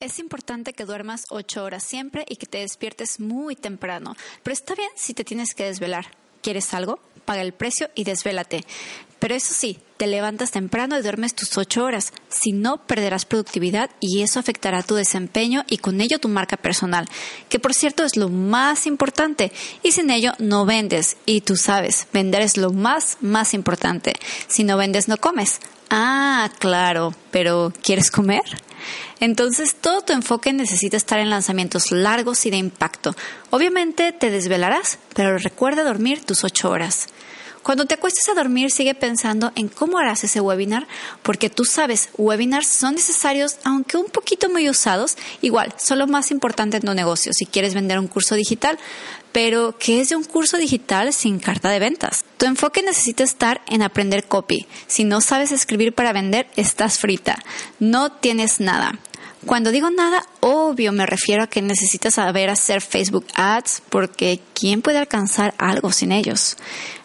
Es importante que duermas ocho horas siempre y que te despiertes muy temprano, pero está bien si te tienes que desvelar. ¿Quieres algo? Paga el precio y desvélate. Pero eso sí, te levantas temprano y duermes tus ocho horas. Si no, perderás productividad y eso afectará tu desempeño y con ello tu marca personal, que por cierto es lo más importante. Y sin ello no vendes. Y tú sabes, vender es lo más, más importante. Si no vendes, no comes. Ah, claro, pero ¿quieres comer? Entonces todo tu enfoque necesita estar en lanzamientos largos y de impacto. Obviamente te desvelarás, pero recuerda dormir tus ocho horas. Cuando te acuestes a dormir, sigue pensando en cómo harás ese webinar, porque tú sabes, webinars son necesarios, aunque un poquito muy usados. Igual, son lo más importante en tu negocio si quieres vender un curso digital. Pero, ¿qué es de un curso digital sin carta de ventas? Tu enfoque necesita estar en aprender copy. Si no sabes escribir para vender, estás frita. No tienes nada. Cuando digo nada, obvio me refiero a que necesitas saber hacer Facebook Ads porque ¿quién puede alcanzar algo sin ellos?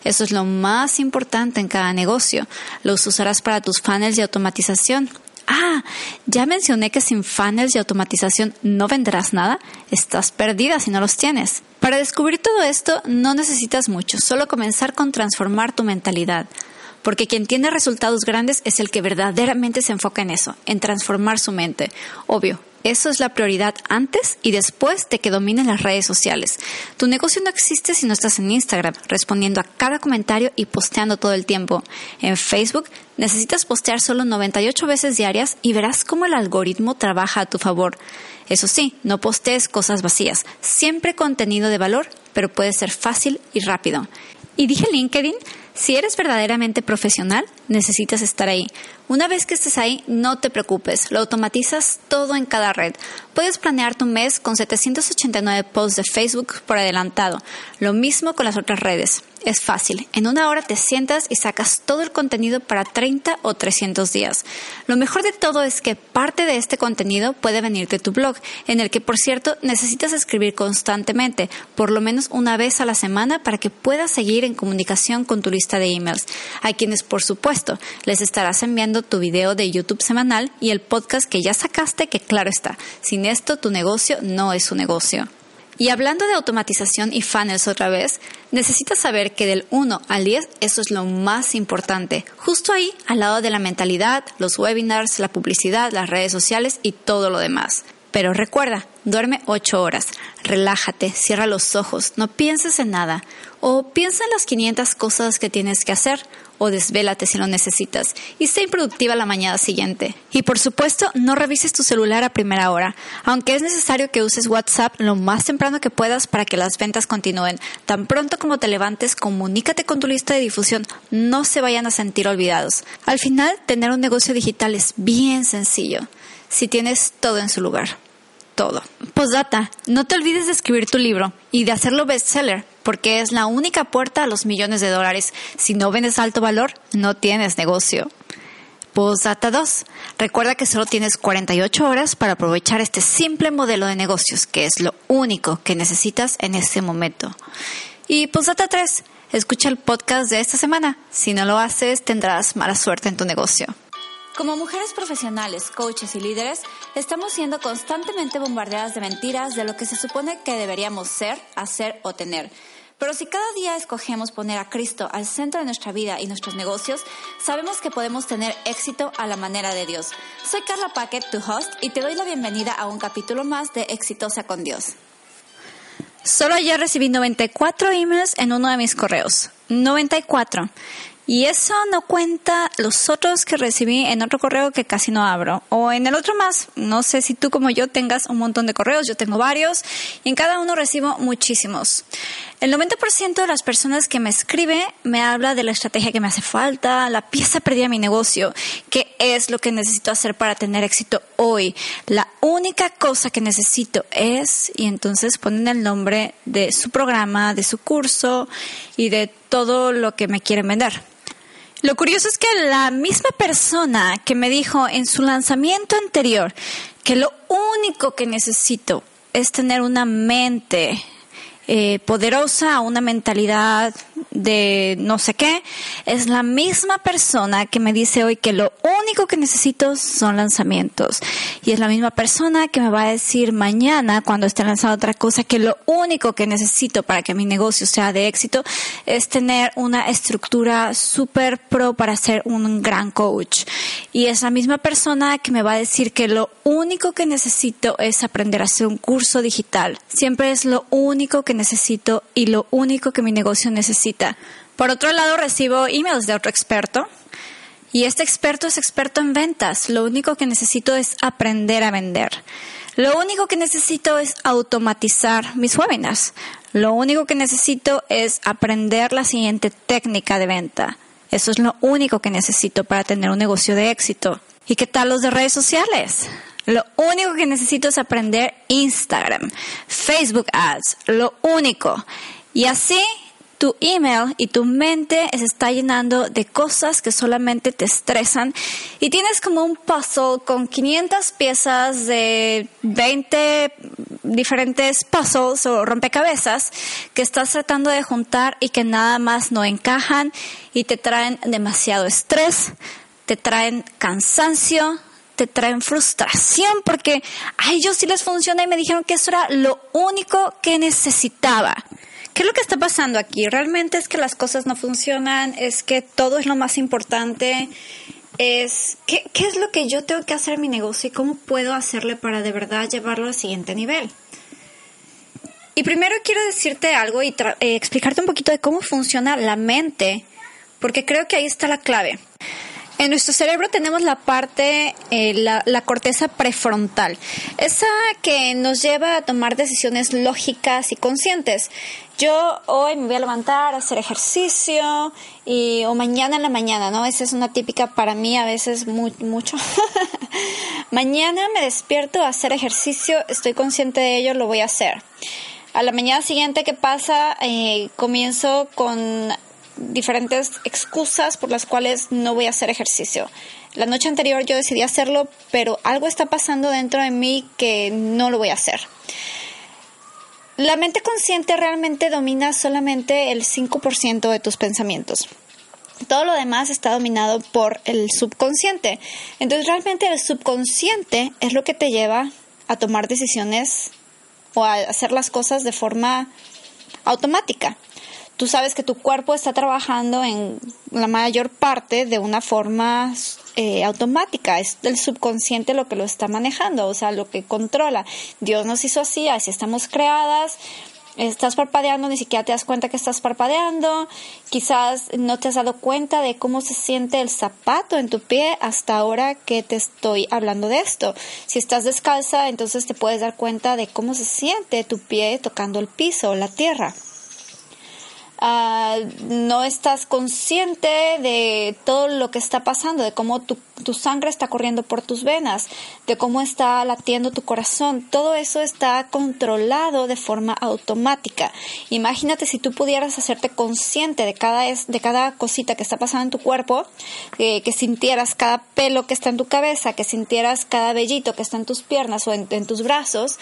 Eso es lo más importante en cada negocio. Los usarás para tus funnels de automatización. Ah, ya mencioné que sin funnels de automatización no venderás nada. Estás perdida si no los tienes. Para descubrir todo esto no necesitas mucho, solo comenzar con transformar tu mentalidad porque quien tiene resultados grandes es el que verdaderamente se enfoca en eso, en transformar su mente. Obvio, eso es la prioridad antes y después de que dominen las redes sociales. Tu negocio no existe si no estás en Instagram, respondiendo a cada comentario y posteando todo el tiempo. En Facebook necesitas postear solo 98 veces diarias y verás cómo el algoritmo trabaja a tu favor. Eso sí, no postees cosas vacías, siempre contenido de valor, pero puede ser fácil y rápido. Y dije LinkedIn, si eres verdaderamente profesional, necesitas estar ahí. Una vez que estés ahí, no te preocupes, lo automatizas todo en cada red. Puedes planear tu mes con 789 posts de Facebook por adelantado. Lo mismo con las otras redes. Es fácil. En una hora te sientas y sacas todo el contenido para 30 o 300 días. Lo mejor de todo es que parte de este contenido puede venir de tu blog, en el que, por cierto, necesitas escribir constantemente, por lo menos una vez a la semana, para que puedas seguir en comunicación con tu lista de emails, a quienes, por supuesto, les estarás enviando tu video de YouTube semanal y el podcast que ya sacaste, que claro está, sin esto tu negocio no es un negocio. Y hablando de automatización y funnels otra vez, necesitas saber que del 1 al 10 eso es lo más importante. Justo ahí, al lado de la mentalidad, los webinars, la publicidad, las redes sociales y todo lo demás. Pero recuerda, duerme 8 horas, relájate, cierra los ojos, no pienses en nada. O piensa en las 500 cosas que tienes que hacer o desvélate si lo necesitas y sé improductiva la mañana siguiente. Y por supuesto, no revises tu celular a primera hora, aunque es necesario que uses WhatsApp lo más temprano que puedas para que las ventas continúen. Tan pronto como te levantes, comunícate con tu lista de difusión, no se vayan a sentir olvidados. Al final, tener un negocio digital es bien sencillo, si tienes todo en su lugar todo. Postdata, no te olvides de escribir tu libro y de hacerlo bestseller, porque es la única puerta a los millones de dólares. Si no vendes alto valor, no tienes negocio. Postdata 2. Recuerda que solo tienes 48 horas para aprovechar este simple modelo de negocios, que es lo único que necesitas en este momento. Y Postdata 3. Escucha el podcast de esta semana. Si no lo haces, tendrás mala suerte en tu negocio. Como mujeres profesionales, coaches y líderes, estamos siendo constantemente bombardeadas de mentiras de lo que se supone que deberíamos ser, hacer o tener. Pero si cada día escogemos poner a Cristo al centro de nuestra vida y nuestros negocios, sabemos que podemos tener éxito a la manera de Dios. Soy Carla Paquet, tu host, y te doy la bienvenida a un capítulo más de Exitosa con Dios. Solo ayer recibí 94 emails en uno de mis correos. 94. Y eso no cuenta los otros que recibí en otro correo que casi no abro. O en el otro más. No sé si tú como yo tengas un montón de correos. Yo tengo varios. Y en cada uno recibo muchísimos. El 90% de las personas que me escribe me habla de la estrategia que me hace falta, la pieza perdida de mi negocio, qué es lo que necesito hacer para tener éxito hoy. La única cosa que necesito es, y entonces ponen el nombre de su programa, de su curso y de todo lo que me quieren vender. Lo curioso es que la misma persona que me dijo en su lanzamiento anterior que lo único que necesito es tener una mente eh, poderosa, una mentalidad de no sé qué, es la misma persona que me dice hoy que lo único que necesito son lanzamientos. Y es la misma persona que me va a decir mañana, cuando esté lanzando otra cosa, que lo único que necesito para que mi negocio sea de éxito es tener una estructura super pro para ser un gran coach. Y es la misma persona que me va a decir que lo único que necesito es aprender a hacer un curso digital. Siempre es lo único que necesito y lo único que mi negocio necesita. Por otro lado, recibo emails de otro experto y este experto es experto en ventas. Lo único que necesito es aprender a vender. Lo único que necesito es automatizar mis webinars. Lo único que necesito es aprender la siguiente técnica de venta. Eso es lo único que necesito para tener un negocio de éxito. ¿Y qué tal los de redes sociales? Lo único que necesito es aprender Instagram, Facebook Ads, lo único. Y así tu email y tu mente se está llenando de cosas que solamente te estresan y tienes como un puzzle con 500 piezas de 20 diferentes puzzles o rompecabezas que estás tratando de juntar y que nada más no encajan y te traen demasiado estrés, te traen cansancio, te traen frustración porque a ellos sí les funciona y me dijeron que eso era lo único que necesitaba. ¿Qué es lo que está pasando aquí? ¿Realmente es que las cosas no funcionan? ¿Es que todo es lo más importante? ¿Es qué, qué es lo que yo tengo que hacer en mi negocio y cómo puedo hacerle para de verdad llevarlo al siguiente nivel? Y primero quiero decirte algo y eh, explicarte un poquito de cómo funciona la mente, porque creo que ahí está la clave. En nuestro cerebro tenemos la parte, eh, la, la, corteza prefrontal, esa que nos lleva a tomar decisiones lógicas y conscientes. Yo hoy me voy a levantar a hacer ejercicio y o mañana en la mañana, ¿no? Esa es una típica para mí a veces mucho. mañana me despierto a hacer ejercicio, estoy consciente de ello, lo voy a hacer. A la mañana siguiente que pasa, eh, comienzo con diferentes excusas por las cuales no voy a hacer ejercicio. La noche anterior yo decidí hacerlo, pero algo está pasando dentro de mí que no lo voy a hacer. La mente consciente realmente domina solamente el 5% de tus pensamientos. Todo lo demás está dominado por el subconsciente. Entonces realmente el subconsciente es lo que te lleva a tomar decisiones o a hacer las cosas de forma automática tú sabes que tu cuerpo está trabajando en la mayor parte de una forma eh, automática, es el subconsciente lo que lo está manejando, o sea, lo que controla. Dios nos hizo así, así estamos creadas. Estás parpadeando, ni siquiera te das cuenta que estás parpadeando. Quizás no te has dado cuenta de cómo se siente el zapato en tu pie hasta ahora que te estoy hablando de esto. Si estás descalza, entonces te puedes dar cuenta de cómo se siente tu pie tocando el piso o la tierra. Ah, no estás consciente de todo lo que está pasando, de cómo tu, sangre está corriendo por tus venas, de cómo está latiendo tu corazón. Todo eso está controlado de forma automática. Imagínate si tú pudieras hacerte consciente de cada, de cada cosita que está pasando en tu cuerpo, que sintieras cada pelo que está en tu cabeza, que sintieras cada vellito que está en tus piernas o en tus brazos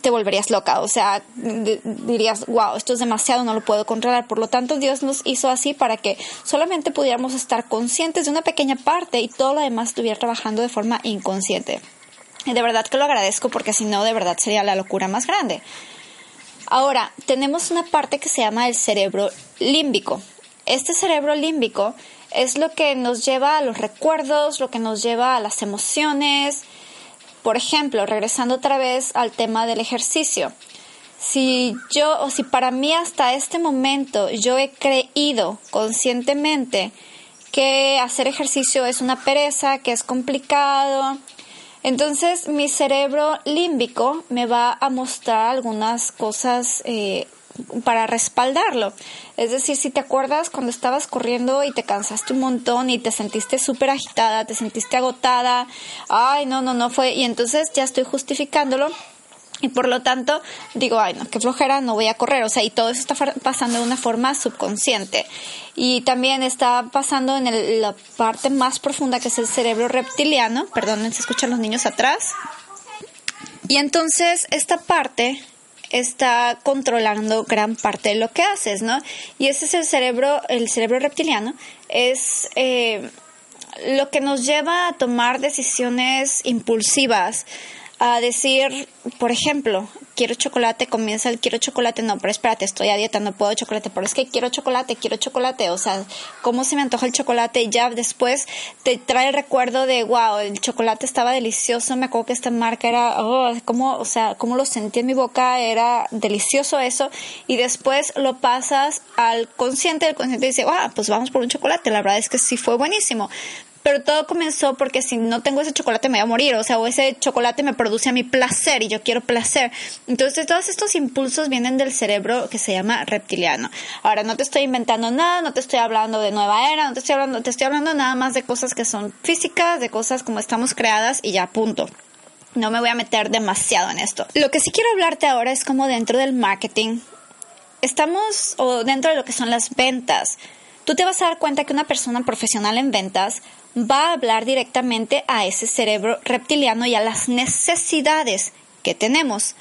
te volverías loca, o sea, dirías, wow, esto es demasiado, no lo puedo controlar. Por lo tanto, Dios nos hizo así para que solamente pudiéramos estar conscientes de una pequeña parte y todo lo demás estuviera trabajando de forma inconsciente. Y de verdad que lo agradezco porque si no, de verdad sería la locura más grande. Ahora, tenemos una parte que se llama el cerebro límbico. Este cerebro límbico es lo que nos lleva a los recuerdos, lo que nos lleva a las emociones, por ejemplo, regresando otra vez al tema del ejercicio. Si yo o si para mí hasta este momento yo he creído conscientemente que hacer ejercicio es una pereza, que es complicado. Entonces mi cerebro límbico me va a mostrar algunas cosas eh, para respaldarlo. Es decir, si te acuerdas cuando estabas corriendo y te cansaste un montón y te sentiste súper agitada, te sentiste agotada, ay, no, no, no fue, y entonces ya estoy justificándolo y por lo tanto digo, ay, no, qué flojera, no voy a correr. O sea, y todo eso está pasando de una forma subconsciente. Y también está pasando en la parte más profunda que es el cerebro reptiliano. Perdón, se escuchan los niños atrás. Y entonces esta parte está controlando gran parte de lo que haces, ¿no? Y ese es el cerebro, el cerebro reptiliano, es eh, lo que nos lleva a tomar decisiones impulsivas, a decir, por ejemplo, quiero chocolate, comienza el quiero chocolate, no, pero espérate, estoy a dieta, no puedo chocolate, pero es que quiero chocolate, quiero chocolate, o sea, cómo se me antoja el chocolate ya después te trae el recuerdo de, wow, el chocolate estaba delicioso, me acuerdo que esta marca era, oh, como, o sea, cómo lo sentí en mi boca, era delicioso eso, y después lo pasas al consciente, el consciente dice, wow, pues vamos por un chocolate, la verdad es que sí fue buenísimo, pero todo comenzó porque si no tengo ese chocolate me voy a morir, o sea, o ese chocolate me produce a mi placer y yo quiero placer. Entonces, todos estos impulsos vienen del cerebro que se llama reptiliano. Ahora, no te estoy inventando nada, no te estoy hablando de nueva era, no te estoy hablando, te estoy hablando nada más de cosas que son físicas, de cosas como estamos creadas y ya, punto. No me voy a meter demasiado en esto. Lo que sí quiero hablarte ahora es como dentro del marketing, estamos, o dentro de lo que son las ventas, tú te vas a dar cuenta que una persona profesional en ventas va a hablar directamente a ese cerebro reptiliano y a las necesidades que tenemos.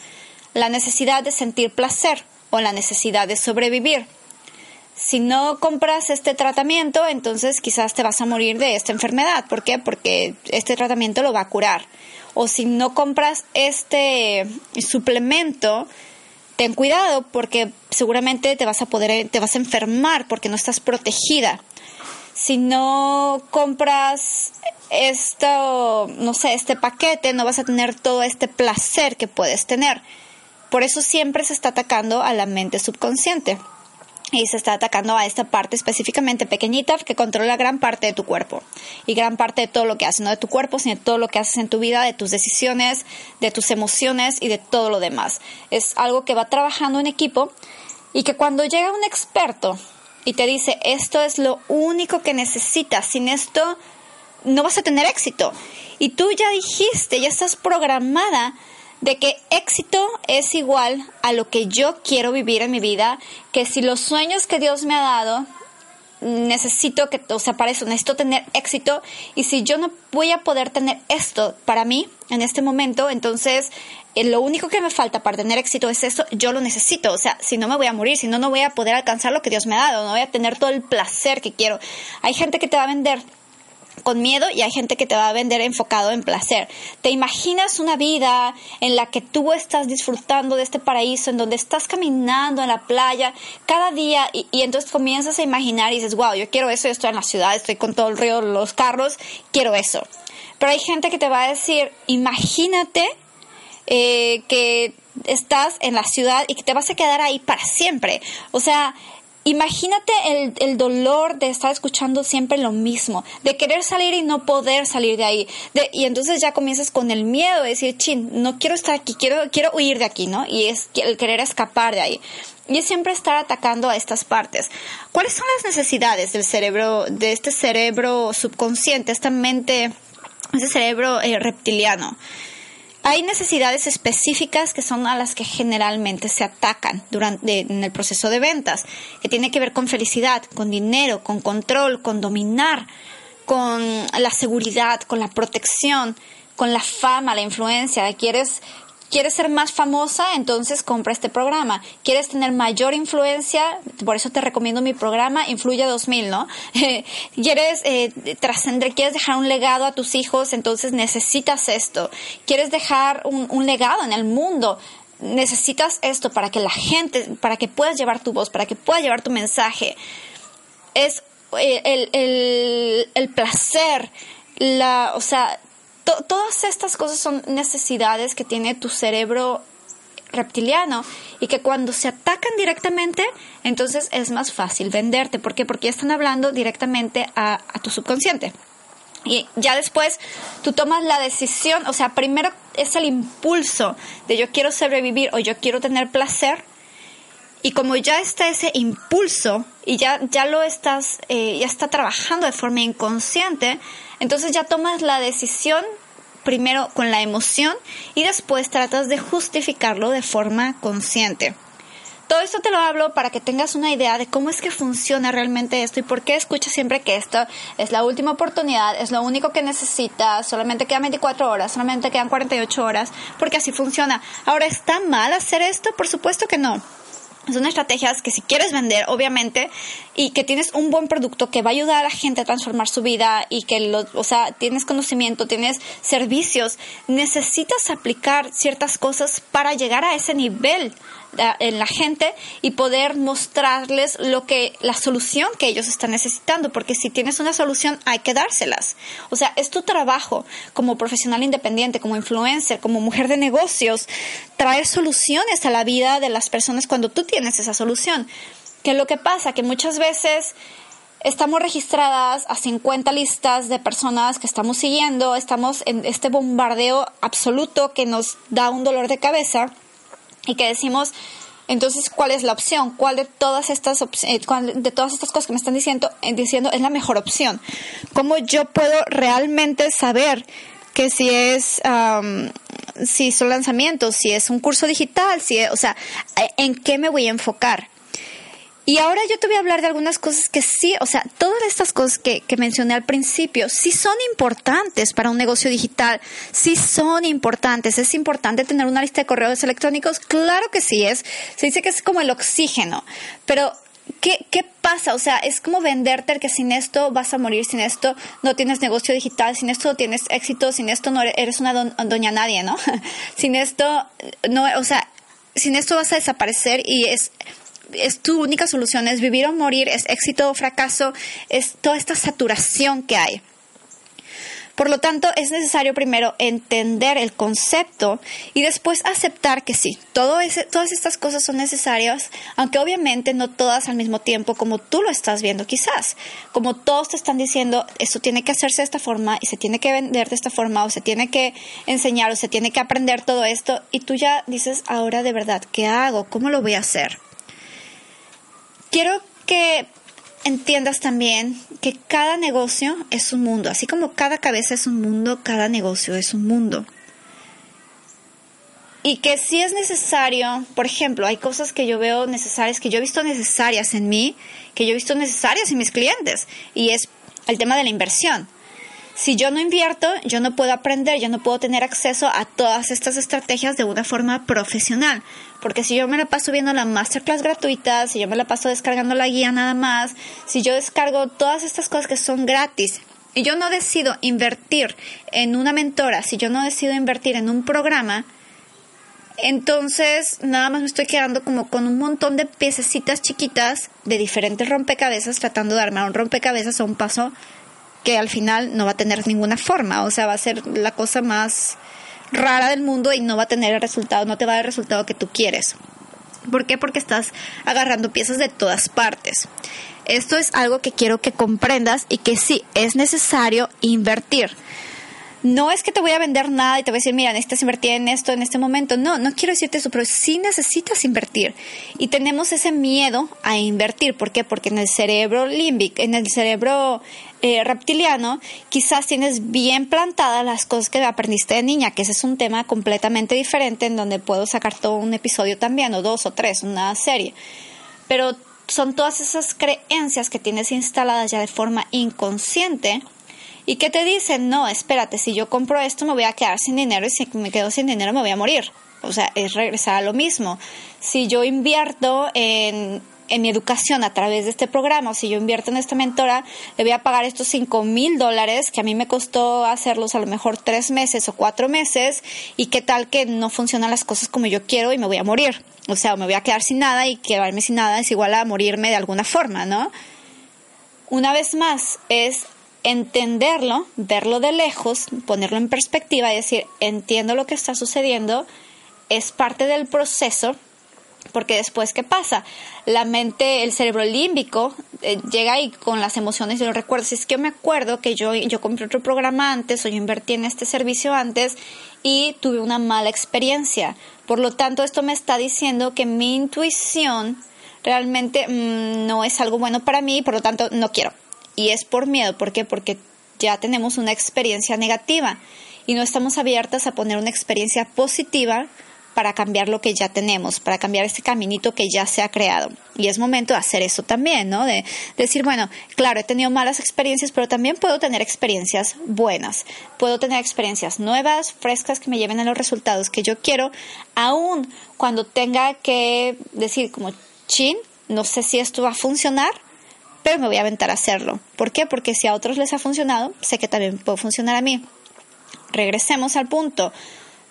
La necesidad de sentir placer o la necesidad de sobrevivir. Si no compras este tratamiento, entonces quizás te vas a morir de esta enfermedad. ¿Por qué? Porque este tratamiento lo va a curar. O si no compras este suplemento, ten cuidado porque seguramente te vas a poder te vas a enfermar porque no estás protegida si no compras esto, no sé, este paquete, no vas a tener todo este placer que puedes tener. Por eso siempre se está atacando a la mente subconsciente. Y se está atacando a esta parte específicamente pequeñita que controla gran parte de tu cuerpo y gran parte de todo lo que haces, no de tu cuerpo, sino de todo lo que haces en tu vida, de tus decisiones, de tus emociones y de todo lo demás. Es algo que va trabajando en equipo y que cuando llega un experto y te dice, esto es lo único que necesitas, sin esto no vas a tener éxito. Y tú ya dijiste, ya estás programada de que éxito es igual a lo que yo quiero vivir en mi vida, que si los sueños que Dios me ha dado, necesito que, o sea, para eso necesito tener éxito y si yo no voy a poder tener esto para mí en este momento, entonces eh, lo único que me falta para tener éxito es eso, yo lo necesito, o sea, si no me voy a morir, si no, no voy a poder alcanzar lo que Dios me ha dado, no voy a tener todo el placer que quiero. Hay gente que te va a vender con miedo y hay gente que te va a vender enfocado en placer. ¿Te imaginas una vida en la que tú estás disfrutando de este paraíso, en donde estás caminando en la playa cada día y, entonces comienzas a imaginar y dices, wow, yo quiero eso, yo estoy en la ciudad, estoy con todo el río, los carros, quiero eso. Pero hay gente que te va a decir, imagínate eh, que estás en la ciudad y que te vas a quedar ahí para siempre. O sea, Imagínate el, dolor de estar escuchando siempre lo mismo, de querer salir y no poder salir de ahí. y entonces ya comienzas con el miedo de decir, chin, no quiero estar aquí, quiero, quiero huir de aquí, ¿no? Y es el querer escapar de ahí. Y es siempre estar atacando a estas partes. ¿Cuáles son las necesidades del cerebro, de este cerebro subconsciente, esta mente, ese cerebro eh, reptiliano? Hay necesidades específicas que son a las que generalmente se atacan durante en el proceso de ventas, que tiene que ver con felicidad, con dinero, con control, con dominar, con la seguridad, con la protección, con la fama, la influencia. Quieres ¿Quieres ser más famosa? Entonces compra este programa. ¿Quieres tener mayor influencia? Por eso te recomiendo mi programa Influye 2000, ¿no? ¿Quieres eh, trascender? ¿Quieres dejar un legado a tus hijos? Entonces necesitas esto. ¿Quieres dejar un, legado en el mundo? Necesitas esto para que la gente, para que puedas llevar tu voz, para que puedas llevar tu mensaje. Es eh, el, el, el placer, la, o sea, todas estas cosas son necesidades que tiene tu cerebro reptiliano y que cuando se atacan directamente, entonces es más fácil venderte. ¿Por qué? Porque ya están hablando directamente a, a tu subconsciente. Y ya después tú tomas la decisión, o sea, primero es el impulso de yo quiero sobrevivir o yo quiero tener placer. Y como ya está ese impulso y ya, ya lo estás, eh, ya está trabajando de forma inconsciente, entonces ya tomas la decisión primero con la emoción y después tratas de justificarlo de forma consciente. Todo esto te lo hablo para que tengas una idea de cómo es que funciona realmente esto y por qué escuchas siempre que esto es la última oportunidad, es lo único que necesitas, solamente quedan 24 horas, solamente quedan 48 horas, porque así funciona. Ahora, ¿está mal hacer esto? Por supuesto que no. Son estrategias que si quieres vender, obviamente, y que tienes un buen producto que va a ayudar a la gente a transformar su vida y que, lo, o sea, tienes conocimiento, tienes servicios, necesitas aplicar ciertas cosas para llegar a ese nivel en la gente y poder mostrarles lo que la solución que ellos están necesitando porque si tienes una solución hay que dárselas. O sea es tu trabajo como profesional independiente como influencer como mujer de negocios traer soluciones a la vida de las personas cuando tú tienes esa solución. Que lo que pasa que muchas veces estamos registradas a 50 listas de personas que estamos siguiendo, estamos en este bombardeo absoluto que nos da un dolor de cabeza y que decimos, entonces, ¿cuál es la opción? ¿Cuál de todas estas eh, de todas estas cosas que me están diciendo, eh, diciendo es la mejor opción? ¿Cómo yo puedo realmente saber que si es si son lanzamientos, si es un curso digital, si o sea, en qué me voy a enfocar? Y ahora yo te voy a hablar de algunas cosas que sí, o sea, todas estas cosas que, que, mencioné al principio, sí son importantes para un negocio digital, sí son importantes. Es importante tener una lista de correos electrónicos, claro que sí es. Se dice que es como el oxígeno, pero ¿qué, qué pasa? O sea, es como venderte que sin esto vas a morir, sin esto no tienes negocio digital, sin esto no tienes éxito, sin esto no eres una doña nadie, ¿no? sin esto, no, o sea, sin esto vas a desaparecer y es es tu única solución, es vivir o morir, es éxito o fracaso, es toda esta saturación que hay. Por lo tanto, es necesario primero entender el concepto y después aceptar que sí, todo todas estas cosas son necesarias, aunque obviamente no todas al mismo tiempo como tú lo estás viendo quizás. Como todos te están diciendo, esto tiene que hacerse de esta forma y se tiene que vender de esta forma o se tiene que enseñar o se tiene que aprender todo esto y tú ya dices, ahora de verdad, ¿qué hago? ¿Cómo lo voy a hacer? Quiero que entiendas también que cada negocio es un mundo, así como cada cabeza es un mundo, cada negocio es un mundo. Y que si es necesario, por ejemplo, hay cosas que yo veo necesarias, que yo he visto necesarias en mí, que yo he visto necesarias en mis clientes, y es el tema de la inversión si yo no invierto, yo no puedo aprender, yo no puedo tener acceso a todas estas estrategias de una forma profesional. Porque si yo me la paso viendo la masterclass gratuita, si yo me la paso descargando la guía nada más, si yo descargo todas estas cosas que son gratis y yo no decido invertir en una mentora, si yo no decido invertir en un programa, entonces nada más me estoy quedando como con un montón de piececitas chiquitas de diferentes rompecabezas tratando de armar un rompecabezas a un paso que al final no va a tener ninguna forma, o sea, va a ser la cosa más rara del mundo y no va a tener el resultado, no te va a dar el resultado que tú quieres. ¿Por qué? Porque estás agarrando piezas de todas partes. Esto es algo que quiero que comprendas y que sí, es necesario invertir no es que te voy a vender nada y te voy a decir, mira, necesitas invertir en esto en este momento. No, no quiero decirte eso, pero sí necesitas invertir. Y tenemos ese miedo a invertir. ¿Por qué? Porque en el cerebro límbico, en el cerebro eh, reptiliano, quizás tienes bien plantadas las cosas que aprendiste de niña, que ese es un tema completamente diferente en donde puedo sacar todo un episodio también, o dos o tres, una serie. Pero son todas esas creencias que tienes instaladas ya de forma inconsciente y que te dicen, no, espérate, si yo compro esto me voy a quedar sin dinero y si me quedo sin dinero me voy a morir. O sea, es regresar a lo mismo. Si yo invierto en, en mi educación a través de este programa, o si yo invierto en esta mentora, le voy a pagar estos 5 mil dólares que a mí me costó hacerlos a lo mejor tres meses o cuatro meses, y qué tal que no funcionan las cosas como yo quiero y me voy a morir. O sea, me voy a quedar sin nada y quedarme sin nada es igual a morirme de alguna forma, ¿no? Una vez más, es entenderlo, verlo de lejos, ponerlo en perspectiva y decir, entiendo lo que está sucediendo, es parte del proceso porque después, ¿qué pasa? La mente, el cerebro límbico, eh, llega ahí con las emociones y los recuerdos. Si es que yo me acuerdo que yo, yo compré otro programa antes o yo invertí en este servicio antes y tuve una mala experiencia. Por lo tanto, esto me está diciendo que mi intuición realmente mm, no es algo bueno para mí y por lo tanto no quiero. Y es por miedo. ¿Por qué? Porque ya tenemos una experiencia negativa y no estamos abiertas a poner una experiencia positiva para cambiar lo que ya tenemos, para cambiar este caminito que ya se ha creado. Y es momento de hacer eso también, ¿no? De, decir, bueno, claro, he tenido malas experiencias, pero también puedo tener experiencias buenas. Puedo tener experiencias nuevas, frescas, que me lleven a los resultados que yo quiero, aun cuando tenga que decir como, chin, no sé si esto va a funcionar, pero me voy a aventar a hacerlo. ¿Por qué? Porque si a otros les ha funcionado, sé que también puede funcionar a mí. Regresemos al punto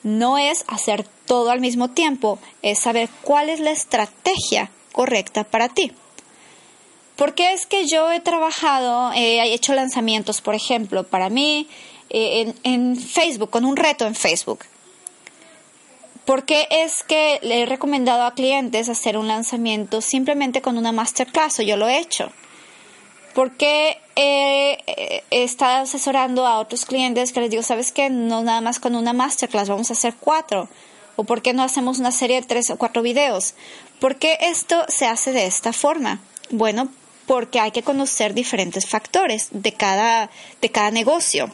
no es hacer todo al mismo tiempo, es saber cuál es la estrategia correcta para ti. Porque es que yo he trabajado, he hecho lanzamientos, por ejemplo, para mí eh, en, Facebook, con un reto en Facebook. Porque es que le he recomendado a clientes hacer un lanzamiento simplemente con una masterclass, o yo lo he hecho porque he, estado asesorando a otros clientes que les digo, ¿sabes qué? No nada más con una masterclass, vamos a hacer cuatro. ¿O por qué no hacemos una serie de tres o cuatro videos? ¿Por qué esto se hace de esta forma? Bueno, porque hay que conocer diferentes factores de cada, de cada negocio.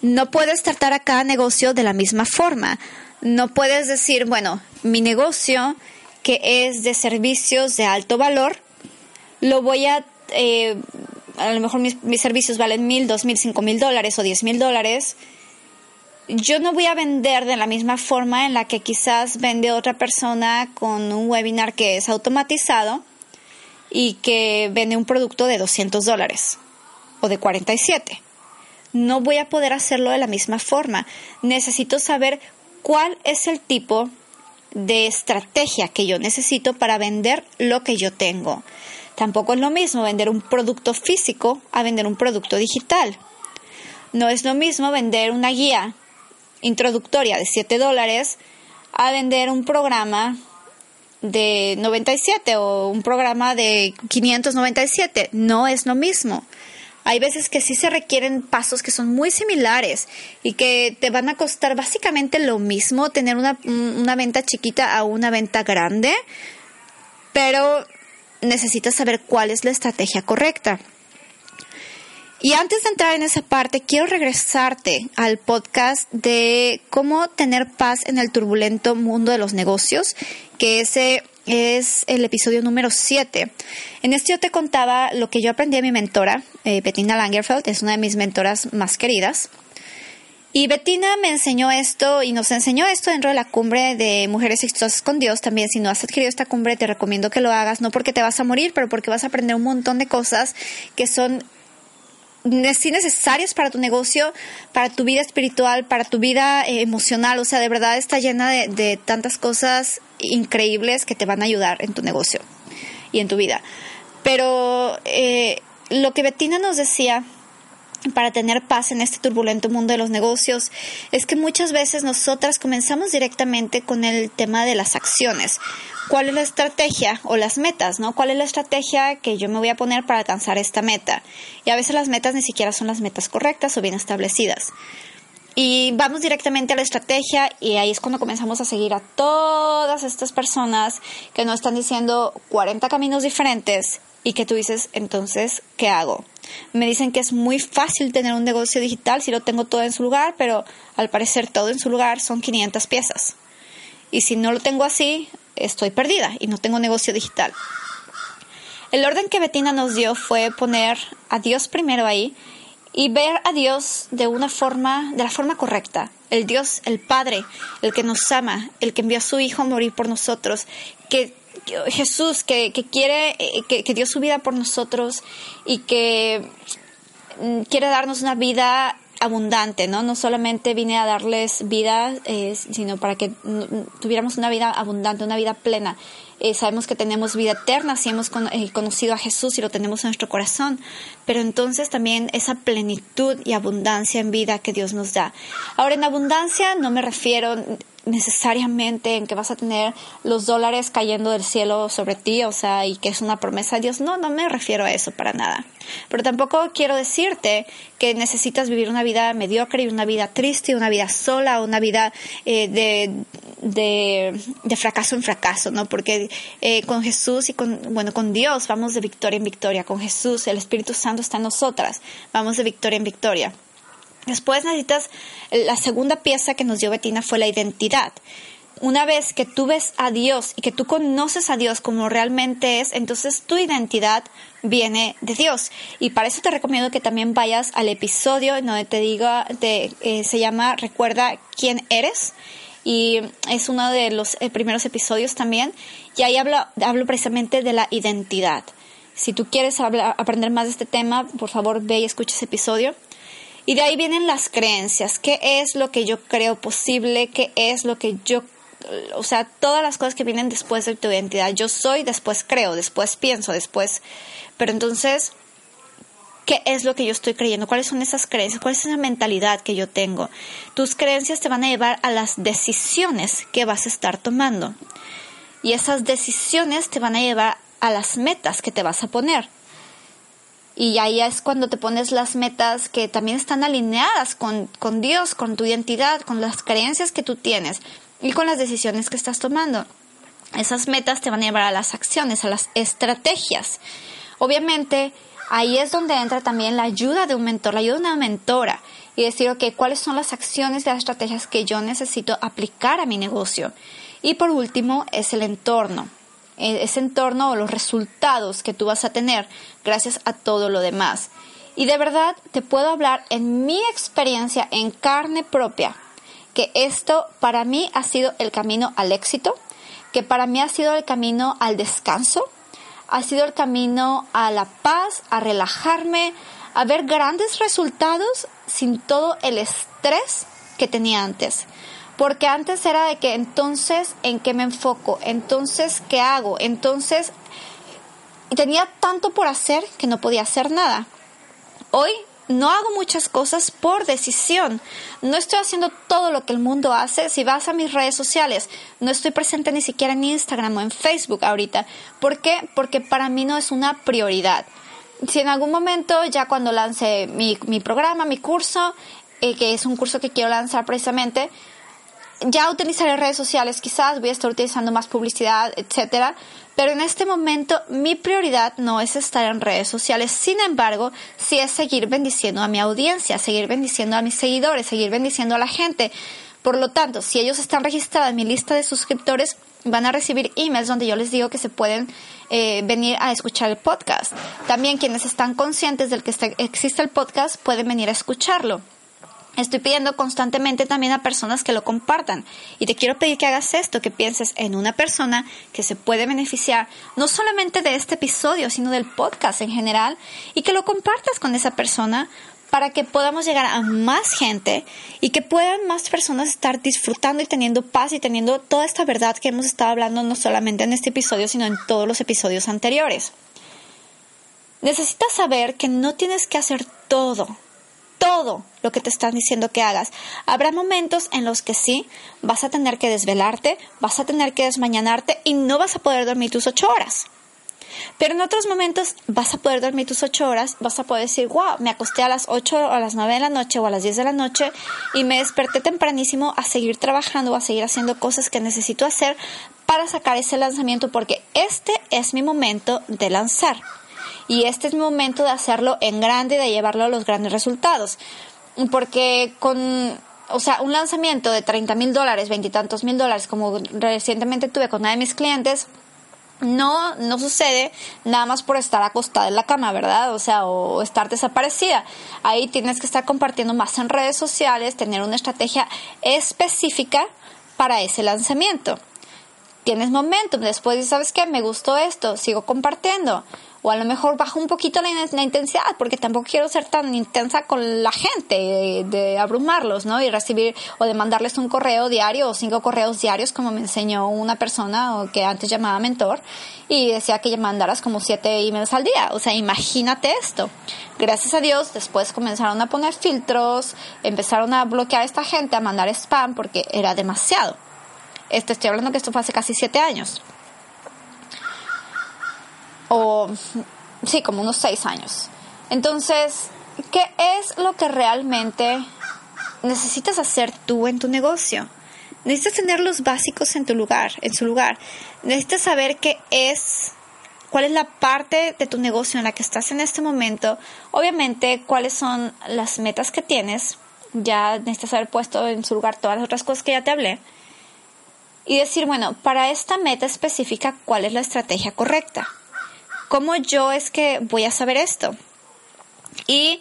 No puedes tratar a cada negocio de la misma forma. No puedes decir, bueno, mi negocio que es de servicios de alto valor, lo voy a eh, a lo mejor mis, servicios valen mil, dos mil, cinco mil dólares o diez mil dólares, yo no voy a vender de la misma forma en la que quizás vende otra persona con un webinar que es automatizado y que vende un producto de 200 dólares o de 47. No voy a poder hacerlo de la misma forma. Necesito saber cuál es el tipo de estrategia que yo necesito para vender lo que yo tengo. Tampoco es lo mismo vender un producto físico a vender un producto digital. No es lo mismo vender una guía introductoria de 7 dólares a vender un programa de 97 o un programa de 597. No es lo mismo. Hay veces que sí se requieren pasos que son muy similares y que te van a costar básicamente lo mismo tener una, una venta chiquita a una venta grande, pero necesitas saber cuál es la estrategia correcta. Y antes de entrar en esa parte, quiero regresarte al podcast de cómo tener paz en el turbulento mundo de los negocios, que ese es el episodio número 7. En este yo te contaba lo que yo aprendí de mi mentora, eh, Bettina Langerfeld, es una de mis mentoras más queridas. Y Bettina me enseñó esto y nos enseñó esto dentro de la cumbre de Mujeres Exitosas con Dios. También, si no has adquirido esta cumbre, te recomiendo que lo hagas, no porque te vas a morir, pero porque vas a aprender un montón de cosas que son necesarias para tu negocio, para tu vida espiritual, para tu vida eh, emocional. O sea, de verdad está llena de, tantas cosas increíbles que te van a ayudar en tu negocio y en tu vida. Pero eh, lo que Bettina nos decía para tener paz en este turbulento mundo de los negocios es que muchas veces nosotras comenzamos directamente con el tema de las acciones. ¿Cuál es la estrategia o las metas, no? ¿Cuál es la estrategia que yo me voy a poner para alcanzar esta meta? Y a veces las metas ni siquiera son las metas correctas o bien establecidas. Y vamos directamente a la estrategia y ahí es cuando comenzamos a seguir a todas estas personas que nos están diciendo 40 caminos diferentes y que tú dices, entonces, ¿qué hago? Me dicen que es muy fácil tener un negocio digital si lo tengo todo en su lugar, pero al parecer todo en su lugar son 500 piezas. Y si no lo tengo así, estoy perdida y no tengo negocio digital. El orden que Betina nos dio fue poner a Dios primero ahí y ver a Dios de una forma, de la forma correcta. El Dios, el Padre, el que nos ama, el que envió a su Hijo a morir por nosotros, que Jesús que, quiere, eh, que, dio su vida por nosotros y que mm, quiere darnos una vida abundante, ¿no? No solamente vine a darles vida, eh, sino para que tuviéramos una vida abundante, una vida plena. Eh, sabemos que tenemos vida eterna si hemos conocido a Jesús y lo tenemos en nuestro corazón, pero entonces también esa plenitud y abundancia en vida que Dios nos da. Ahora, en abundancia no me refiero necesariamente en que vas a tener los dólares cayendo del cielo sobre ti, o sea, y que es una promesa de Dios. No, no me refiero a eso para nada. Pero tampoco quiero decirte que necesitas vivir una vida mediocre y una vida triste, una vida sola, una vida eh, de, de, fracaso en fracaso, ¿no? Porque eh, con Jesús y con, bueno, con Dios vamos de victoria en victoria. Con Jesús, el Espíritu Santo está en nosotras. Vamos de victoria en victoria. Después necesitas, la segunda pieza que nos dio Betina fue la identidad. Una vez que tú ves a Dios y que tú conoces a Dios como realmente es, entonces tu identidad viene de Dios. Y para eso te recomiendo que también vayas al episodio donde te diga, de, eh, se llama Recuerda quién eres. Y es uno de los eh, primeros episodios también. Y ahí hablo, hablo precisamente de la identidad. Si tú quieres aprender más de este tema, por favor ve y escucha ese episodio. Y de ahí vienen las creencias. ¿Qué es lo que yo creo posible? ¿Qué es lo que yo... O sea, todas las cosas que vienen después de tu identidad. Yo soy, después creo, después pienso, después... Pero entonces, ¿qué es lo que yo estoy creyendo? ¿Cuáles son esas creencias? ¿Cuál es esa mentalidad que yo tengo? Tus creencias te van a llevar a las decisiones que vas a estar tomando. Y esas decisiones te van a llevar a las metas que te vas a poner. Y ahí es cuando te pones las metas que también están alineadas con, con Dios, con tu identidad, con las creencias que tú tienes y con las decisiones que estás tomando. Esas metas te van a llevar a las acciones, a las estrategias. Obviamente, ahí es donde entra también la ayuda de un mentor, la ayuda de una mentora y decir, ok, ¿cuáles son las acciones y las estrategias que yo necesito aplicar a mi negocio? Y por último, es el entorno. Ese entorno o los resultados que tú vas a tener gracias a todo lo demás. Y de verdad te puedo hablar en mi experiencia en carne propia que esto para mí ha sido el camino al éxito, que para mí ha sido el camino al descanso, ha sido el camino a la paz, a relajarme, a ver grandes resultados sin todo el estrés que tenía antes. Porque antes era de que entonces, ¿en qué me enfoco? Entonces, ¿qué hago? Entonces, tenía tanto por hacer que no podía hacer nada. Hoy no hago muchas cosas por decisión. No estoy haciendo todo lo que el mundo hace. Si vas a mis redes sociales, no estoy presente ni siquiera en Instagram o en Facebook ahorita. ¿Por qué? Porque para mí no es una prioridad. Si en algún momento, ya cuando lance mi, programa, mi curso, eh, que es un curso que quiero lanzar precisamente, ya utilizaré redes sociales, quizás voy a estar utilizando más publicidad, etcétera, pero en este momento mi prioridad no es estar en redes sociales, sin embargo, sí es seguir bendiciendo a mi audiencia, seguir bendiciendo a mis seguidores, seguir bendiciendo a la gente. Por lo tanto, si ellos están registrados en mi lista de suscriptores, van a recibir emails donde yo les digo que se pueden eh, venir a escuchar el podcast. También quienes están conscientes del que existe el podcast pueden venir a escucharlo. Estoy pidiendo constantemente también a personas que lo compartan. Y te quiero pedir que hagas esto, que pienses en una persona que se puede beneficiar no solamente de este episodio, sino del podcast en general, y que lo compartas con esa persona para que podamos llegar a más gente y que puedan más personas estar disfrutando y teniendo paz y teniendo toda esta verdad que hemos estado hablando no solamente en este episodio, sino en todos los episodios anteriores. Necesitas saber que no tienes que hacer todo todo lo que te están diciendo que hagas. Habrá momentos en los que sí, vas a tener que desvelarte, vas a tener que desmañanarte y no vas a poder dormir tus ocho horas. Pero en otros momentos vas a poder dormir tus ocho horas, vas a poder decir, wow, me acosté a las ocho o a las nueve de la noche o a las diez de la noche y me desperté tempranísimo a seguir trabajando a seguir haciendo cosas que necesito hacer para sacar ese lanzamiento porque este es mi momento de lanzar y este es momento de hacerlo en grande, de llevarlo a los grandes resultados. Porque con, o sea, un lanzamiento de 30 mil dólares, veintitantos mil dólares, como recientemente tuve con una de mis clientes, no, no sucede nada más por estar acostada en la cama, ¿verdad? O sea, o estar desaparecida. Ahí tienes que estar compartiendo más en redes sociales, tener una estrategia específica para ese lanzamiento. Tienes momentum, después ¿sabes qué? Me gustó esto, sigo compartiendo o a lo mejor bajo un poquito la, intensidad, porque tampoco quiero ser tan intensa con la gente, de, abrumarlos, ¿no? Y recibir o de mandarles un correo diario o cinco correos diarios, como me enseñó una persona que antes llamaba mentor, y decía que mandaras como siete emails al día. O sea, imagínate esto. Gracias a Dios, después comenzaron a poner filtros, empezaron a bloquear a esta gente, a mandar spam, porque era demasiado. Este, estoy hablando que esto fue hace casi siete años. O, sí, como unos seis años. Entonces, ¿qué es lo que realmente necesitas hacer tú en tu negocio? Necesitas tener los básicos en tu lugar, en su lugar. Necesitas saber qué es, cuál es la parte de tu negocio en la que estás en este momento. Obviamente, cuáles son las metas que tienes. Ya necesitas haber puesto en su lugar todas las otras cosas que ya te hablé. Y decir, bueno, para esta meta específica, ¿cuál es la estrategia correcta? ¿Cómo yo es que voy a saber esto? Y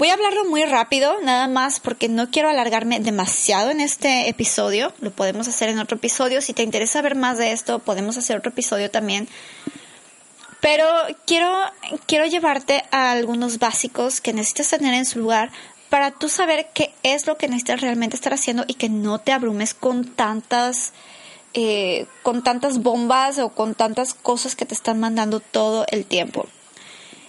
Voy a hablarlo muy rápido, nada más porque no quiero alargarme demasiado en este episodio. Lo podemos hacer en otro episodio. Si te interesa ver más de esto, podemos hacer otro episodio también. Pero quiero, quiero llevarte a algunos básicos que necesitas tener en su lugar para tú saber qué es lo que necesitas realmente estar haciendo y que no te abrumes con tantas, eh, con tantas bombas o con tantas cosas que te están mandando todo el tiempo.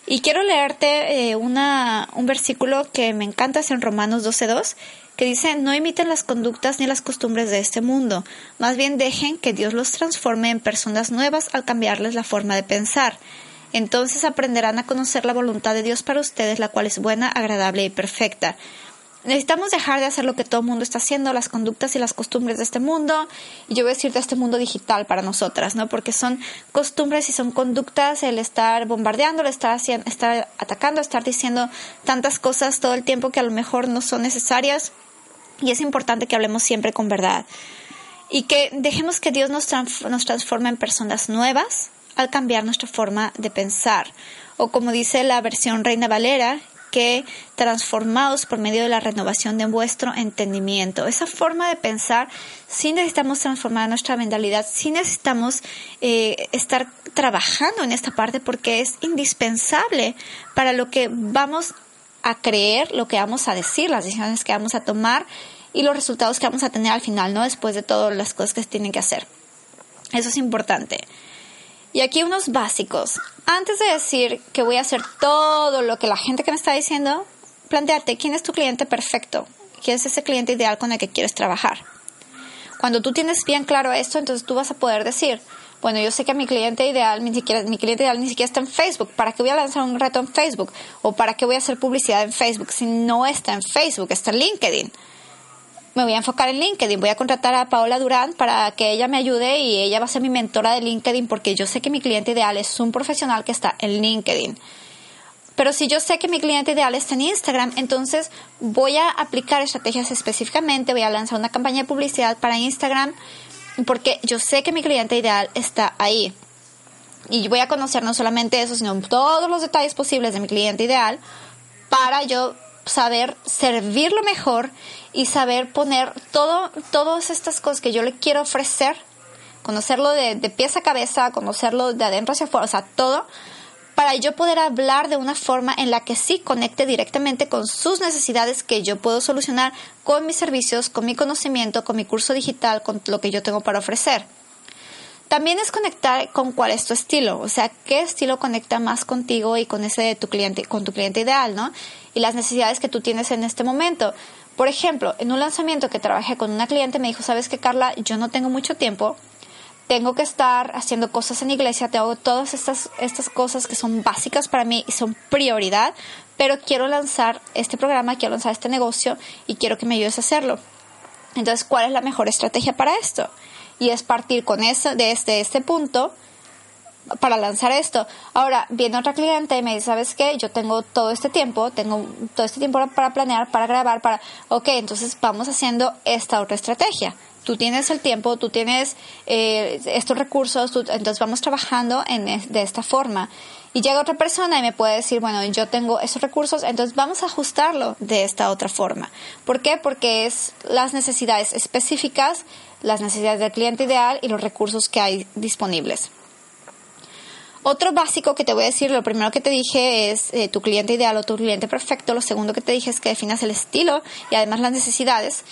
Y quiero leerte eh, una, un versículo que me encanta, es en Romanos 12.2, que dice, no imiten las conductas ni las costumbres de este mundo, más bien dejen que Dios los transforme en personas nuevas al cambiarles la forma de pensar. Entonces aprenderán a conocer la voluntad de Dios para ustedes, la cual es buena, agradable y perfecta. Necesitamos dejar de hacer lo que todo el mundo está haciendo, las conductas y las costumbres de este mundo, y yo voy a decir de este mundo digital para nosotras, ¿no? Porque son costumbres y son conductas el estar bombardeando, el estar, haciendo, estar atacando, estar diciendo tantas cosas todo el tiempo que a lo mejor no son necesarias, y es importante que hablemos siempre con verdad. Y que dejemos que Dios nos, nos transforme en personas nuevas al cambiar nuestra forma de pensar. O como dice la versión Reina Valera, que transformados por medio de la renovación de vuestro entendimiento. Esa forma de pensar, sí necesitamos transformar nuestra mentalidad, sí necesitamos eh, estar trabajando en esta parte porque es indispensable para lo que vamos a creer, lo que vamos a decir, las decisiones que vamos a tomar y los resultados que vamos a tener al final, ¿no? Después de todas las cosas que se tienen que hacer. Eso es importante. Y aquí unos básicos. Antes de decir que voy a hacer todo lo que la gente que me está diciendo, planteate quién es tu cliente perfecto, quién es ese cliente ideal con el que quieres trabajar. Cuando tú tienes bien claro esto, entonces tú vas a poder decir, bueno, yo sé que mi cliente ideal, ni siquiera, mi cliente ideal ni siquiera está en Facebook. ¿Para qué voy a lanzar un reto en Facebook? ¿O para qué voy a hacer publicidad en Facebook si no está en Facebook, está en LinkedIn? Me voy a enfocar en LinkedIn. Voy a contratar a Paola Durán para que ella me ayude y ella va a ser mi mentora de LinkedIn porque yo sé que mi cliente ideal es un profesional que está en LinkedIn. Pero si yo sé que mi cliente ideal está en Instagram, entonces voy a aplicar estrategias específicamente, voy a lanzar una campaña de publicidad para Instagram porque yo sé que mi cliente ideal está ahí. Y voy a conocer no solamente eso, sino todos los detalles posibles de mi cliente ideal para yo saber servirlo mejor y saber poner todo, todas estas cosas que yo le quiero ofrecer, conocerlo de, de pies a cabeza, conocerlo de adentro hacia afuera, o sea, todo, para yo poder hablar de una forma en la que sí conecte directamente con sus necesidades que yo puedo solucionar con mis servicios, con mi conocimiento, con mi curso digital, con lo que yo tengo para ofrecer. También es conectar con cuál es tu estilo, o sea, qué estilo conecta más contigo y con ese de tu cliente, con tu cliente ideal, ¿no? Y las necesidades que tú tienes en este momento. Por ejemplo, en un lanzamiento que trabajé con una cliente me dijo, "¿Sabes qué, Carla? Yo no tengo mucho tiempo. Tengo que estar haciendo cosas en iglesia, tengo todas estas estas cosas que son básicas para mí y son prioridad, pero quiero lanzar este programa, quiero lanzar este negocio y quiero que me ayudes a hacerlo." Entonces, ¿cuál es la mejor estrategia para esto? Y es partir con eso, desde este punto para lanzar esto. Ahora, viene otra cliente y me dice, ¿sabes qué? Yo tengo todo este tiempo, tengo todo este tiempo para planear, para grabar, para... Ok, entonces vamos haciendo esta otra estrategia. Tú tienes el tiempo, tú tienes eh, estos recursos, entonces vamos trabajando de esta forma. Y llega otra persona y me puede decir, bueno, yo tengo esos recursos, entonces vamos a ajustarlo de esta otra forma. ¿Por qué? Porque es las necesidades específicas las necesidades del cliente ideal y los recursos que hay disponibles. Otro básico que te voy a decir, lo primero que te dije es eh, tu cliente ideal o tu cliente perfecto. Lo segundo que te dije es que definas el estilo y además las necesidades.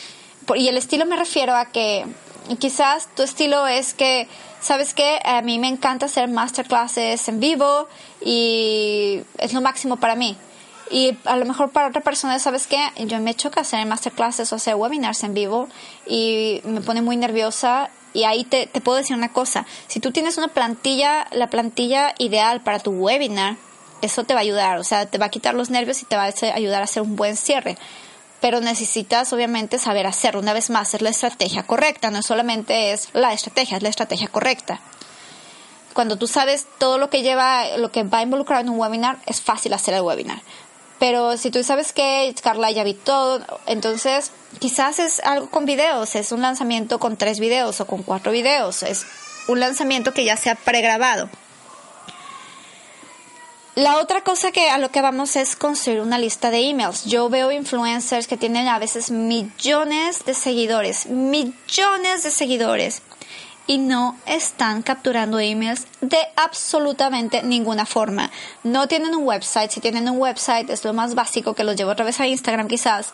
Y el estilo me refiero a que quizás tu estilo es que, ¿sabes qué? A mí me encanta hacer masterclasses en vivo y es lo máximo para mí. Y a lo mejor para otra persona, ¿sabes qué? Yo me choca hacer masterclasses o hacer webinars en vivo y me pone muy nerviosa Y ahí te, puedo decir una cosa, si tú tienes una plantilla, la plantilla ideal para tu webinar, eso te va a ayudar, o sea, te va a quitar los nervios y te va a ayudar a hacer un buen cierre. Pero necesitas obviamente saber hacerlo. Una vez más, es la estrategia correcta, no solamente es la estrategia, es la estrategia correcta. Cuando tú sabes todo lo que lleva, lo que va a involucrar en un webinar, es fácil hacer el webinar. Pero si tú sabes que Carla ya vi todo, entonces quizás es algo con videos, es un lanzamiento con tres videos o con cuatro videos, es un lanzamiento que ya se ha pregrabado. La otra cosa que a lo que vamos es construir una lista de emails. Yo veo influencers que tienen a veces millones de seguidores, millones de seguidores y no están capturando emails de absolutamente ninguna forma. No tienen un website, si tienen un website es lo más básico que los llevo otra vez a Instagram quizás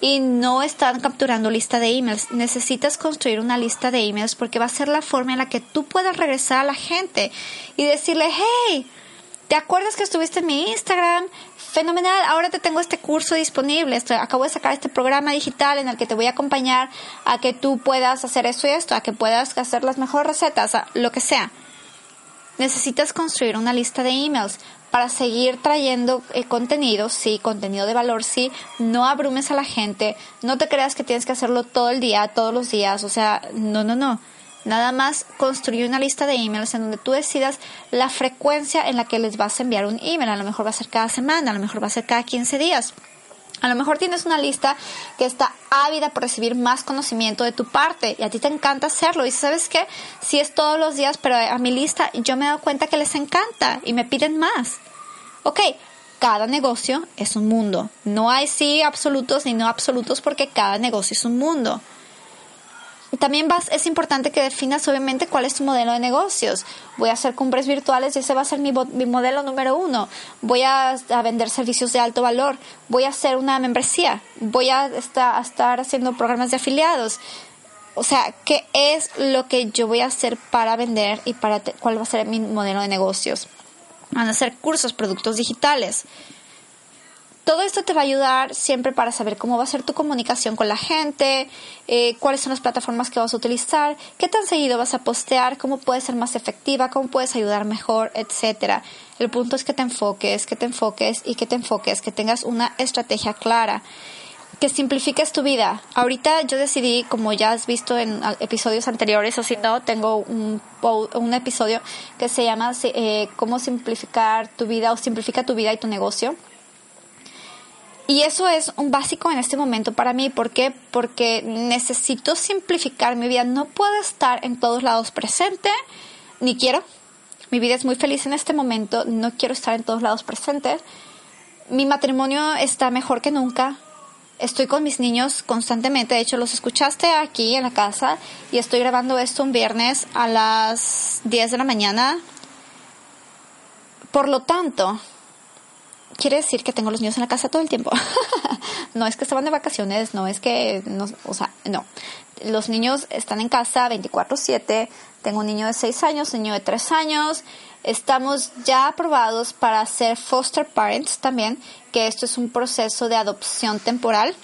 y no están capturando lista de emails. Necesitas construir una lista de emails porque va a ser la forma en la que tú puedas regresar a la gente y decirle, hey, ¿Te acuerdas que estuviste en mi Instagram? Fenomenal, ahora te tengo este curso disponible. acabo de sacar este programa digital en el que te voy a acompañar a que tú puedas hacer esto y esto, a que puedas hacer las mejores recetas, lo que sea. Necesitas construir una lista de emails para seguir trayendo eh, contenido, sí, contenido de valor, sí. No abrumes a la gente, no te creas que tienes que hacerlo todo el día, todos los días, o sea, no, no, no Nada más construir una lista de emails en donde tú decidas la frecuencia en la que les vas a enviar un email. A lo mejor va a ser cada semana, a lo mejor va a ser cada 15 días. A lo mejor tienes una lista que está ávida por recibir más conocimiento de tu parte y a ti te encanta hacerlo. Y sabes qué, si es todos los días, pero a mi lista yo me he dado cuenta que les encanta y me piden más. Ok, cada negocio es un mundo. No hay sí absolutos ni no absolutos porque cada negocio es un mundo. También vas, es importante que definas obviamente cuál es tu modelo de negocios. Voy a hacer cumbres virtuales y ese va a ser mi, mi modelo número uno. Voy a, vender servicios de alto valor. Voy a hacer una membresía. Voy a, estar, estar haciendo programas de afiliados. O sea, ¿qué es lo que yo voy a hacer para vender y para cuál va a ser mi modelo de negocios? Van a ser cursos, productos digitales. Todo esto te va a ayudar siempre para saber cómo va a ser tu comunicación con la gente, eh, cuáles son las plataformas que vas a utilizar, qué tan seguido vas a postear, cómo puedes ser más efectiva, cómo puedes ayudar mejor, etcétera. El punto es que te enfoques, que te enfoques y que te enfoques, que tengas una estrategia clara que simplifiques tu vida. Ahorita yo decidí, como ya has visto en episodios anteriores, o si no, tengo un, un episodio que se llama eh, Cómo simplificar tu vida o simplifica tu vida y tu negocio. Y eso es un básico en este momento para mí. ¿Por qué? Porque necesito simplificar mi vida. No puedo estar en todos lados presente, ni quiero. Mi vida es muy feliz en este momento. No quiero estar en todos lados presente. Mi matrimonio está mejor que nunca. Estoy con mis niños constantemente. De hecho, los escuchaste aquí en la casa y estoy grabando esto un viernes a las 10 de la mañana. Por lo tanto, quiere decir que tengo los niños en la casa todo el tiempo. no es que estaban de vacaciones, no es que, no, o sea, no. Los niños están en casa 24/7. Tengo un niño de 6 años, un niño de 3 años. Estamos ya aprobados para ser foster parents también, que esto es un proceso de adopción temporal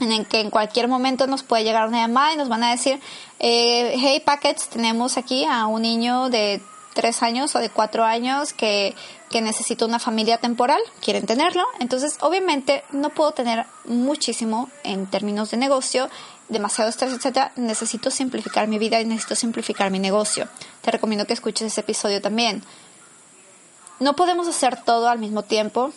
en el que en cualquier momento nos puede llegar una llamada y nos van a decir, eh, hey Packets, tenemos aquí a un niño de tres años o de cuatro años que, que necesita una familia temporal, quieren tenerlo. Entonces, obviamente, no puedo tener muchísimo en términos de negocio, demasiado estrés, etcétera. Necesito simplificar mi vida y necesito simplificar mi negocio. Te recomiendo que escuches ese episodio también. No podemos hacer todo al mismo tiempo.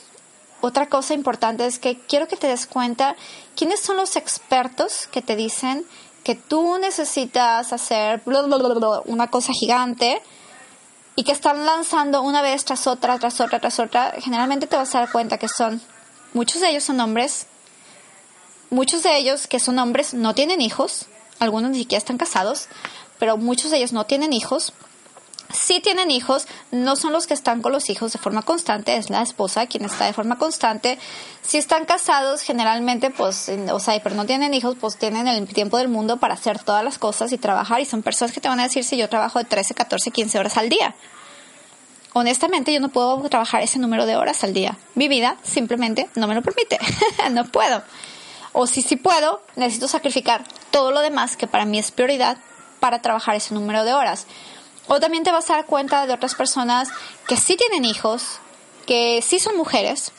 Otra cosa importante es que quiero que te des cuenta quiénes son los expertos que te dicen que tú necesitas hacer una cosa gigante y que están lanzando una vez tras otra, tras otra, tras otra, generalmente te vas a dar cuenta que son, muchos de ellos son hombres, muchos de ellos que son hombres no tienen hijos, algunos ni siquiera están casados, pero muchos de ellos no tienen hijos. Si tienen hijos, no son los que están con los hijos de forma constante, es la esposa quien está de forma constante. Si están casados, generalmente, pues, o sea, pero no tienen hijos, pues tienen el tiempo del mundo para hacer todas las cosas y trabajar. Y son personas que te van a decir si yo trabajo de 13, 14, 15 horas al día. Honestamente, yo no puedo trabajar ese número de horas al día. Mi vida simplemente no me lo permite. no puedo. O si sí puedo, necesito sacrificar todo lo demás que para mí es prioridad para trabajar ese número de horas. O también te vas a dar cuenta de otras personas que sí tienen hijos, que sí son mujeres,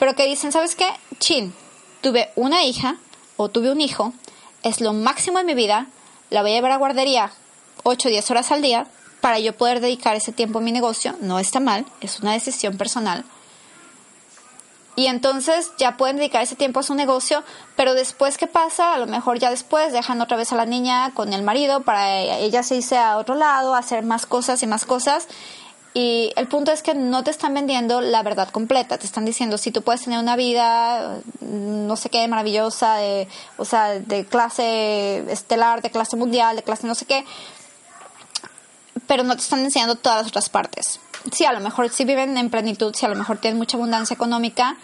pero que dicen, ¿sabes qué? Chin, tuve una hija o tuve un hijo, es lo máximo en mi vida, la voy a llevar a guardería 8 o 10 horas al día para yo poder dedicar ese tiempo a mi negocio. No está mal, es una decisión personal. Y entonces ya pueden dedicar ese tiempo a su negocio, pero después, ¿qué pasa? A lo mejor ya después dejan otra vez a la niña con el marido para ella se irse a otro lado, hacer más cosas y más cosas. Y el punto es que no te están vendiendo la verdad completa. Te están diciendo, si tú puedes tener una vida, no sé qué, maravillosa, de, o sea, de clase estelar, de clase mundial, de clase no sé qué, pero no te están enseñando todas las otras partes sí, a lo mejor sí viven en plenitud, sí, a lo mejor tienen mucha abundancia económica,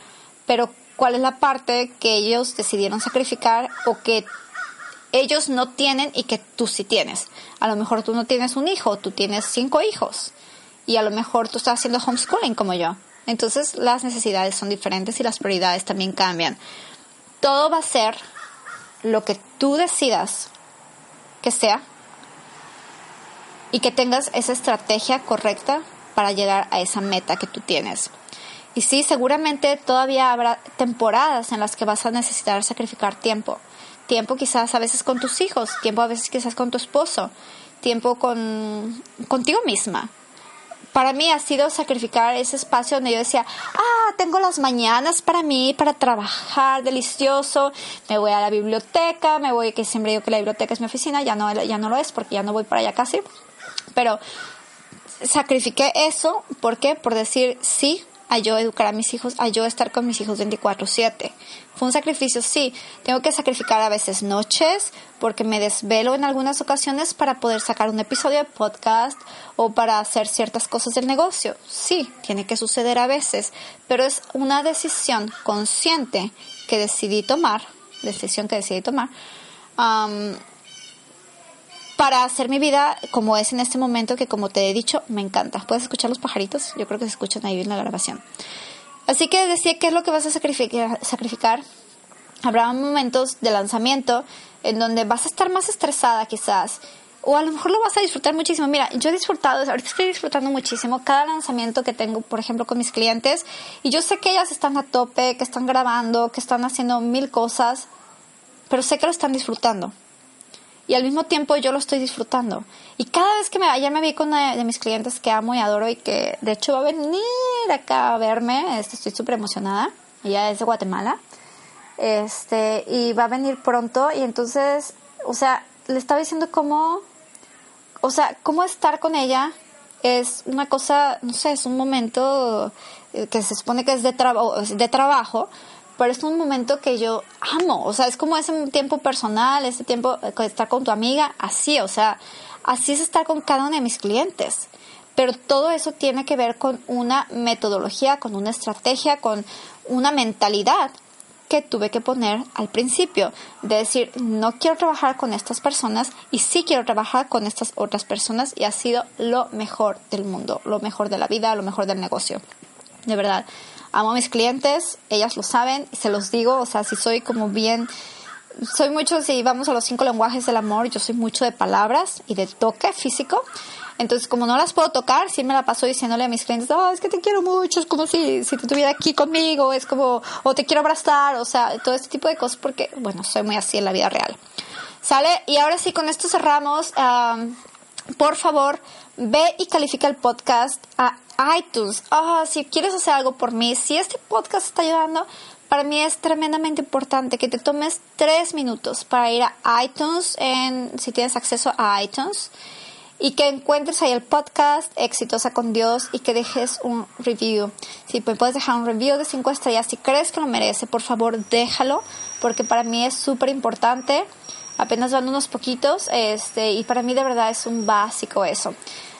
pero ¿cuál es la parte que ellos decidieron sacrificar o que ellos no tienen y que tú sí tienes? A lo mejor tú no tienes un hijo, tú tienes cinco hijos y a lo mejor tú estás haciendo homeschooling como yo. Entonces las necesidades son diferentes y las prioridades también cambian. Todo va a ser lo que tú decidas que sea y que tengas esa estrategia correcta para llegar a esa meta que tú tienes. Y sí, seguramente todavía habrá temporadas en las que vas a necesitar sacrificar tiempo. Tiempo quizás a veces con tus hijos, tiempo a veces quizás con tu esposo, tiempo con contigo misma. Para mí ha sido sacrificar ese espacio donde yo decía, ah, tengo las mañanas para mí, para trabajar, delicioso, me voy a la biblioteca, me voy, que siempre digo que la biblioteca es mi oficina, ya no, ya no lo es porque ya no voy para allá casi, pero sacrifiqué eso, ¿por qué? Por decir sí a yo educar a mis hijos, a yo estar con mis hijos 24/7. Fue un sacrificio, sí. Tengo que sacrificar a veces noches porque me desvelo en algunas ocasiones para poder sacar un episodio de podcast o para hacer ciertas cosas del negocio. Sí, tiene que suceder a veces, pero es una decisión consciente que decidí tomar, decisión que decidí tomar, para hacer mi vida como es en este momento, que como te he dicho, me encanta. ¿Puedes escuchar los pajaritos? Yo creo que se escuchan ahí en la grabación. Así que decía, ¿qué es lo que vas a sacrificar? Habrá momentos de lanzamiento en donde vas a estar más estresada quizás, o a lo mejor lo vas a disfrutar muchísimo. Mira, yo he disfrutado, ahorita estoy disfrutando muchísimo cada lanzamiento que tengo, por ejemplo, con mis clientes, y yo sé que ellas están a tope, que están grabando, que están haciendo mil cosas, pero sé que lo están disfrutando y al mismo tiempo yo lo estoy disfrutando. Y cada vez que me, ayer me vi con una de mis clientes que amo y adoro y que de hecho va a venir acá a verme, este, estoy súper emocionada, ella es de Guatemala, este, y va a venir pronto y entonces, o sea, le estaba diciendo cómo, o sea, cómo estar con ella es una cosa, no sé, es un momento eh, que se supone que es de, de trabajo, pero es un momento que yo amo, o sea, es como ese tiempo personal, ese tiempo de estar con tu amiga, así, o sea, así es estar con cada uno de mis clientes. Pero todo eso tiene que ver con una metodología, con una estrategia, con una mentalidad que tuve que poner al principio, de decir, no quiero trabajar con estas personas y sí quiero trabajar con estas otras personas y ha sido lo mejor del mundo, lo mejor de la vida, lo mejor del negocio. De verdad, amo a mis clientes, ellas lo saben, y se los digo, o sea, si soy como bien, soy mucho, si vamos a los cinco lenguajes del amor, yo soy mucho de palabras y de toque físico. Entonces, como no las puedo tocar, sí me la paso diciéndole a mis clientes, oh, es que te quiero mucho, es como si, si te tuviera aquí conmigo, es como, o te quiero abrazar, o sea, todo este tipo de cosas, porque, bueno, soy muy así en la vida real. ¿Sale? Y ahora sí, con esto cerramos. por favor, ve y califica el podcast a iTunes. Ah, si quieres hacer algo por mí, si este podcast está ayudando, para mí es tremendamente importante que te tomes tres minutos para ir a iTunes, si tienes acceso a iTunes, y que encuentres ahí el podcast Exitosa con Dios y que dejes un review. Si puedes dejar un review de cinco estrellas, si crees que lo merece, por favor déjalo, porque para mí es súper importante. Apenas van unos poquitos, este, y para mí de verdad es un básico eso.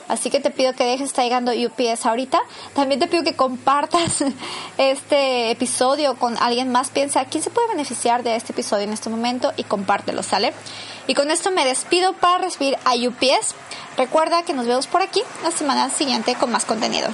Así que te pido que dejes estar llegando UPS ahorita. También te pido que compartas este episodio con alguien más. Piensa quién se puede beneficiar de este episodio en este momento y compártelo, ¿sale? Y con esto me despido para recibir a UPS. Recuerda que nos vemos por aquí la semana siguiente con más contenido.